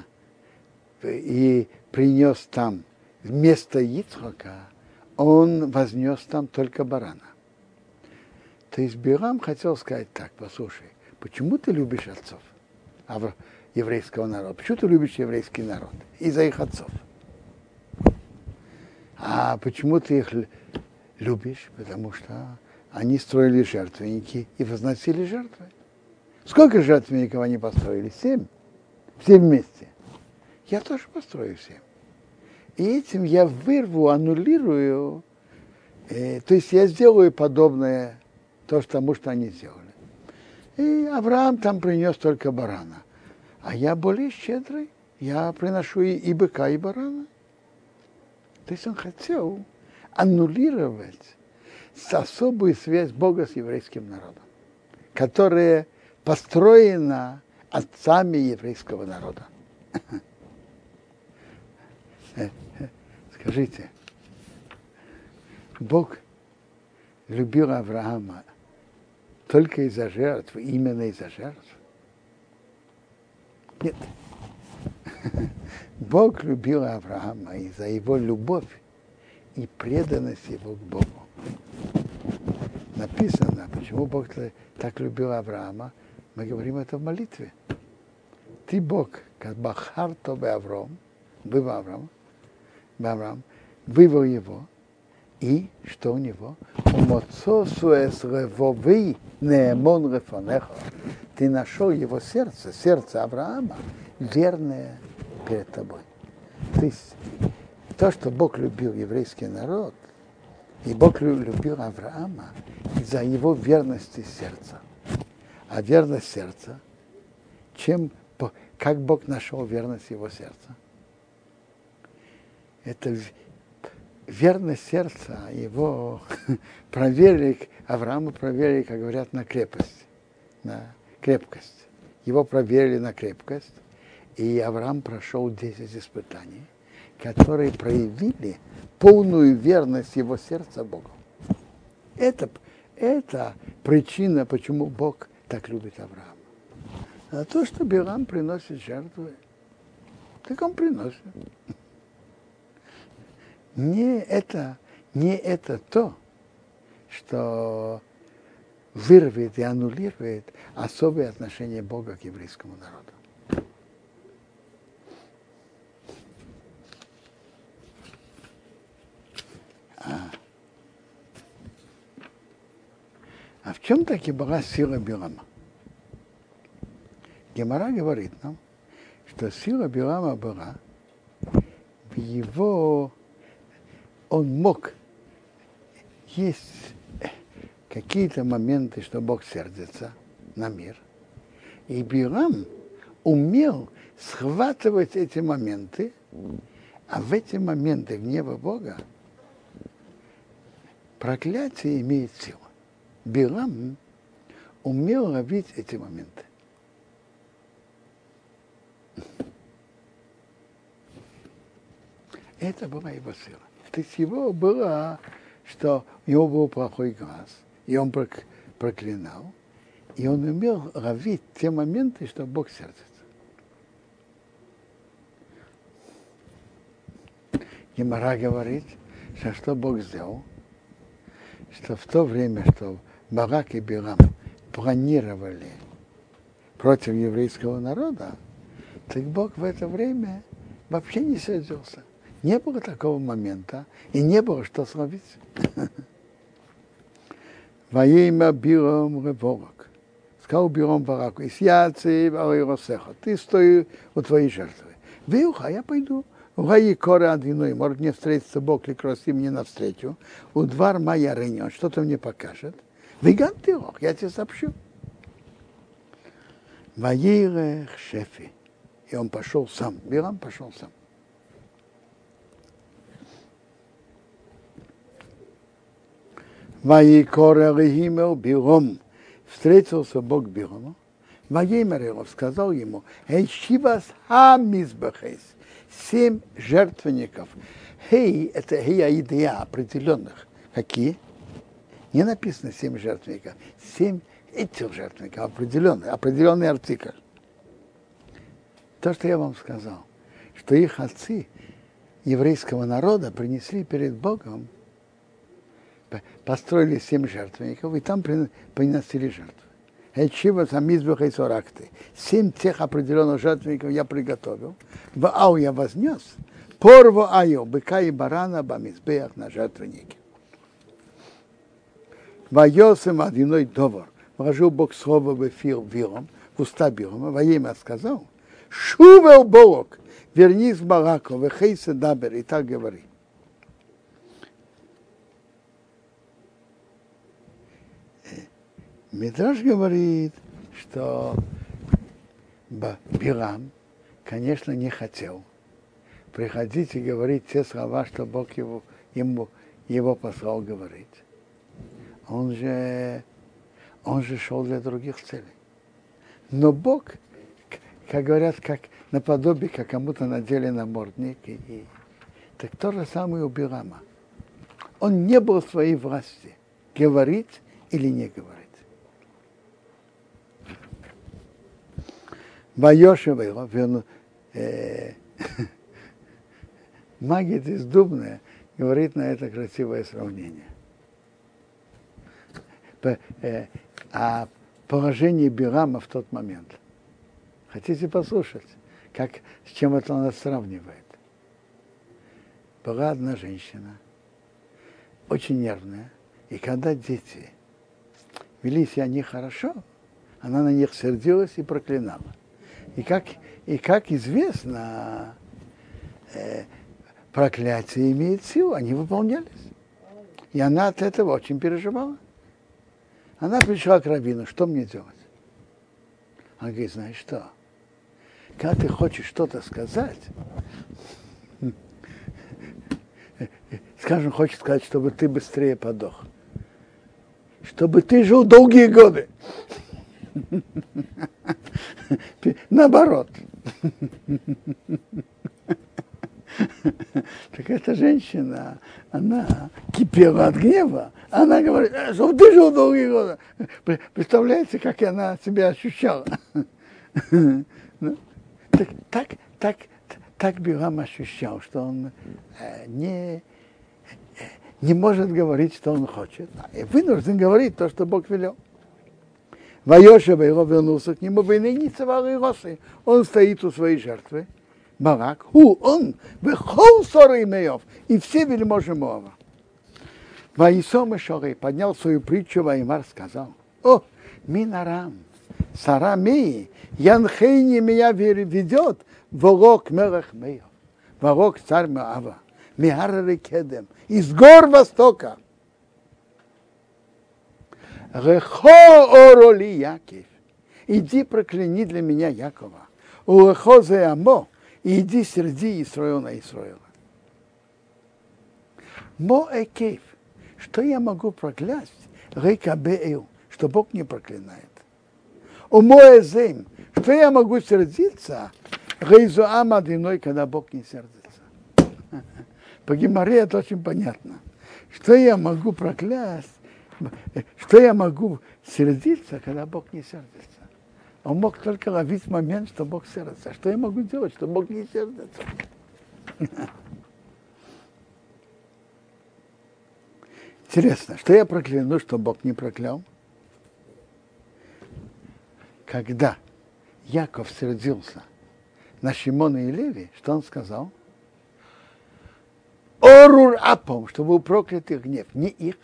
и принес там вместо Ицхака, он вознес там только барана. То есть Бирам хотел сказать так, послушай, почему ты любишь отцов? еврейского народа. Почему ты любишь еврейский народ? Из-за их отцов. А почему ты их любишь? Потому что они строили жертвенники и возносили жертвы. Сколько жертвенников они построили? Семь. Все вместе. Я тоже построю семь. И этим я вырву, аннулирую, э, то есть я сделаю подобное то, тому, что они сделали. И Авраам там принес только барана а я более щедрый, я приношу и, и быка, и барана. То есть он хотел аннулировать особую связь Бога с еврейским народом, которая построена отцами еврейского народа. Скажите, Бог любил Авраама только из-за жертв, именно из-за жертв? Нет. Бог любил Авраама и за его любовь и преданность его к Богу. Написано, почему Бог так любил Авраама, мы говорим это в молитве. Ты Бог, как Бахар Тобе Авром, вывел Авраам, Авраам, вывел его, и что у него? Рефонеха ты нашел его сердце, сердце Авраама, верное перед тобой. То есть то, что Бог любил еврейский народ, и Бог любил Авраама из-за его верности сердца. А верность сердца, чем, как Бог нашел верность его сердца? Это верность сердца, его проверили, Авраама проверили, как говорят, на крепость, на крепкость. Его проверили на крепкость, и Авраам прошел 10 испытаний, которые проявили полную верность его сердца Богу. Это, это причина, почему Бог так любит Авраама. А то, что Билам приносит жертвы, так он приносит. Не это, не это то, что вырвет и аннулирует особое отношение Бога к еврейскому народу. А, а в чем таки была сила Билама? Гемора говорит нам, что сила Билама была в его... Он мог есть какие-то моменты, что Бог сердится на мир. И Бирам умел схватывать эти моменты, а в эти моменты гнева Бога проклятие имеет силу. Билам умел ловить эти моменты. Это была его сила. То есть его было, что у него был плохой глаз, и он проклинал, и он умел ловить те моменты, что Бог сердится. Гемора говорит, что что Бог сделал, что в то время, что Барак и Билам планировали против еврейского народа, так Бог в это время вообще не сердился. Не было такого момента, и не было что словить. Воимя Биром Реворок. Сказал Биром Бараку, Исьяци Варойросеха, ты стой у твоей жертвы. Вилха, я пойду. Ваи кора одиной, может мне встретиться Бог ли красив мне навстречу. У двор моя рынет, что-то мне покажет. Виган ты я тебе сообщу. Ваирех шефи. И он пошел сам. Бирам пошел сам. Ваикора Рехимел Биром. Встретился Бог Бирому. Ваимер его сказал ему, Эй, Шивас Хамизбахес, семь жертвенников. Хей, это хей идея определенных. Какие? Не написано семь жертвенников. Семь этих жертвенников, определенный, определенный артикль. То, что я вам сказал, что их отцы еврейского народа принесли перед Богом построили семь жертвенников, и там приносили жертвы. Эчива самизбеха и соракты. Семь тех определенных жертвенников я приготовил. В ау я вознес. Порво аю, быка и барана, бамизбеях на жертвеннике. Вайосем одиной довор. Вложил Бог слово в эфир вилом, в уста Билома, во имя сказал, Шувел Бог, вернись в Балаку, в Хейсе Дабер, и так говори. Мидраш говорит, что Бирам, конечно, не хотел приходить и говорить те слова, что Бог его, ему, его послал говорить. Он же, он же шел для других целей. Но Бог, как говорят, как наподобие, как кому-то надели намордник, и, и, так то же самое у Бирама. Он не был в своей власти говорить или не говорить. Вайошева его, он, э, Магит из Дубная говорит на это красивое сравнение. По, э, о положении Бирама в тот момент. Хотите послушать, как, с чем это он сравнивает? Была одна женщина, очень нервная, и когда дети вели себя нехорошо, она на них сердилась и проклинала. И как, и как известно, э, проклятие имеет силу, они выполнялись. И она от этого очень переживала. Она пришла к Равину, что мне делать? Она говорит, знаешь что, когда ты хочешь что-то сказать, скажем, хочет сказать, чтобы ты быстрее подох, чтобы ты жил долгие годы. Наоборот. Так эта женщина, она кипела от гнева. Она говорит, чтобы ты жил долгие годы. Представляете, как она себя ощущала? Ну, так, так, так, так Билам ощущал, что он э, не, не может говорить, что он хочет, и вынужден говорить то, что Бог велел. Вайошева его вернулся к нему, и росы. Он стоит у своей жертвы. Барак, ху, он, выхол соры имеев, и все вельможи Моава. Ваисом Шоры поднял свою притчу, Ваймар сказал, о, Минарам, Сара Мии, Янхейни меня ведет, Ворок Мелах Меев, Ворок царь Моава, Миар Кедем, из гор Востока. Рехо ороли Якив. иди прокляни для меня Якова. Улахозе Амо, и иди серди Исроила на Исроила. Мо Экейв, что я могу проклясть? Рейкабею, что Бог не проклинает. У Моэзейм, что я могу сердиться? Рейзу Амадиной, когда Бог не сердится. По Гимаре это очень понятно. Что я могу проклясть? Что я могу сердиться, когда Бог не сердится? Он мог только ловить момент, что Бог сердится. Что я могу делать, что Бог не сердится? Интересно, что я прокляну, что Бог не проклял? Когда Яков сердился на Шимона и Леви, что он сказал? Орур апом, чтобы был проклят их гнев. Не их.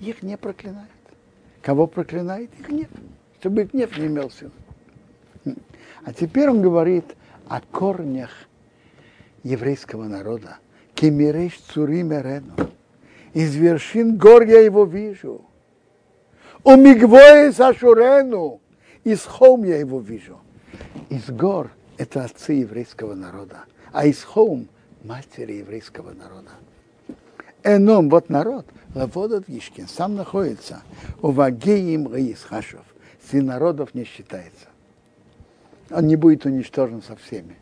Их не проклинает. Кого проклинает? Их гнев. Чтобы их гнев не имел сил. А теперь он говорит о корнях еврейского народа. Кемиреш цурим эрену. Из вершин гор я его вижу. У мигвое сашурену. Из холм я его вижу. Из гор это отцы еврейского народа. А из холм матери еврейского народа. Эном, вот народ, Лаводот Ишкин, сам находится у Вагеим Раисхашев. Сын народов не считается. Он не будет уничтожен со всеми.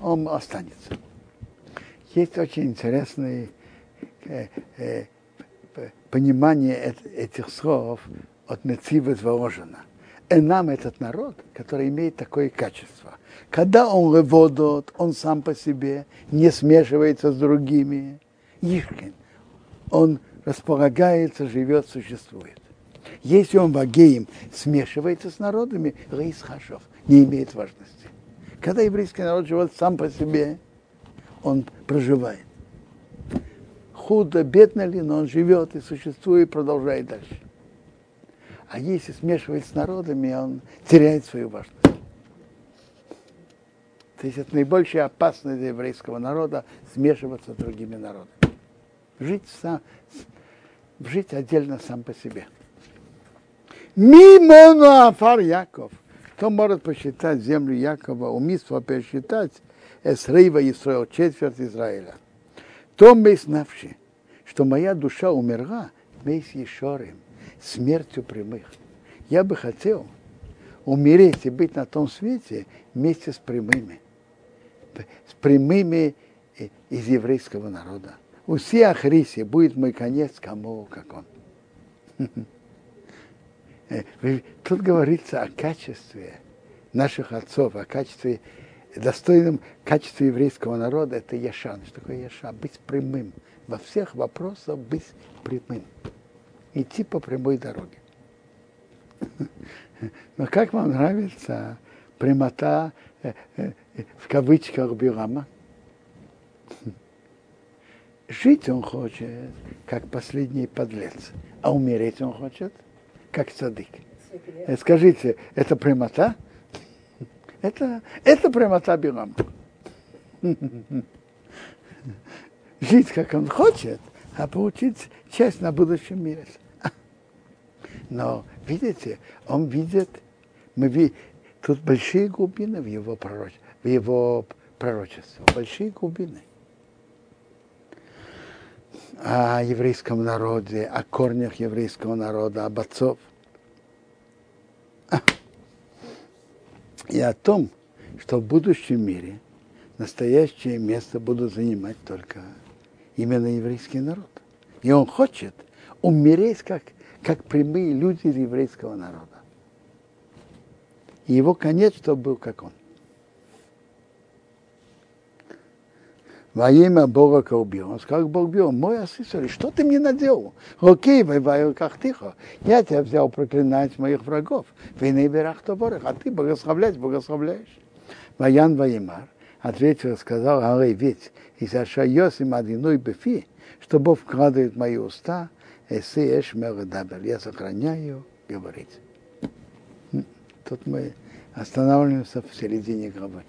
Он останется. Есть очень интересное э, э, понимание этих слов от Нецива Зворожена. И этот народ, который имеет такое качество. Когда он леводот, он сам по себе не смешивается с другими. Ишкин. Он располагается, живет, существует. Если он вагеем смешивается с народами, рейс хашов не имеет важности. Когда еврейский народ живет сам по себе, он проживает. Худо, бедно ли, но он живет и существует, и продолжает дальше. А если смешивается с народами, он теряет свою важность. То есть это наибольшая опасность для еврейского народа смешиваться с другими народами. Жить, сам, жить отдельно сам по себе. Мимо Афар Яков. Кто может посчитать землю Якова, умиство посчитать Эсрейва Исраил, четверть Израиля. То мы знавши, что моя душа умерла, мы с Ешорем, смертью прямых. Я бы хотел умереть и быть на том свете вместе с прямыми, с прямыми из еврейского народа. У всех Хрисе будет мой конец, кому как он. Тут говорится о качестве наших отцов, о качестве, достойном качестве еврейского народа, это Яшан. Что такое Яша? Быть прямым. Во всех вопросах быть прямым идти по прямой дороге. Но как вам нравится прямота э, э, в кавычках Бирама? Жить он хочет, как последний подлец, а умереть он хочет, как садык. Э, скажите, это прямота? Это, это прямота Бирама. Жить, как он хочет, а получить часть на будущем мире. Но, видите, он видит, мы видим, тут большие глубины в его, пророч, в его пророчестве, большие глубины. О еврейском народе, о корнях еврейского народа, об отцов. И о том, что в будущем мире настоящее место будут занимать только именно еврейский народ. И он хочет умереть как как прямые люди из еврейского народа. И его конец, чтобы был как он. Во имя Бога Колбил. Он сказал, Бог бил, мой асисор, что ты мне наделал? Окей, воеваю как тихо. Я тебя взял проклинать моих врагов. Вы не берах тоборах, а ты благословлять благословляешь. Ваян Ваимар ответил и сказал, Алей, ведь из Ашайос и Мадиной Бефи, что Бог вкладывает в мои уста, Эсэ эш. Я сохраняю говорить. Тут мы останавливаемся в середине главы.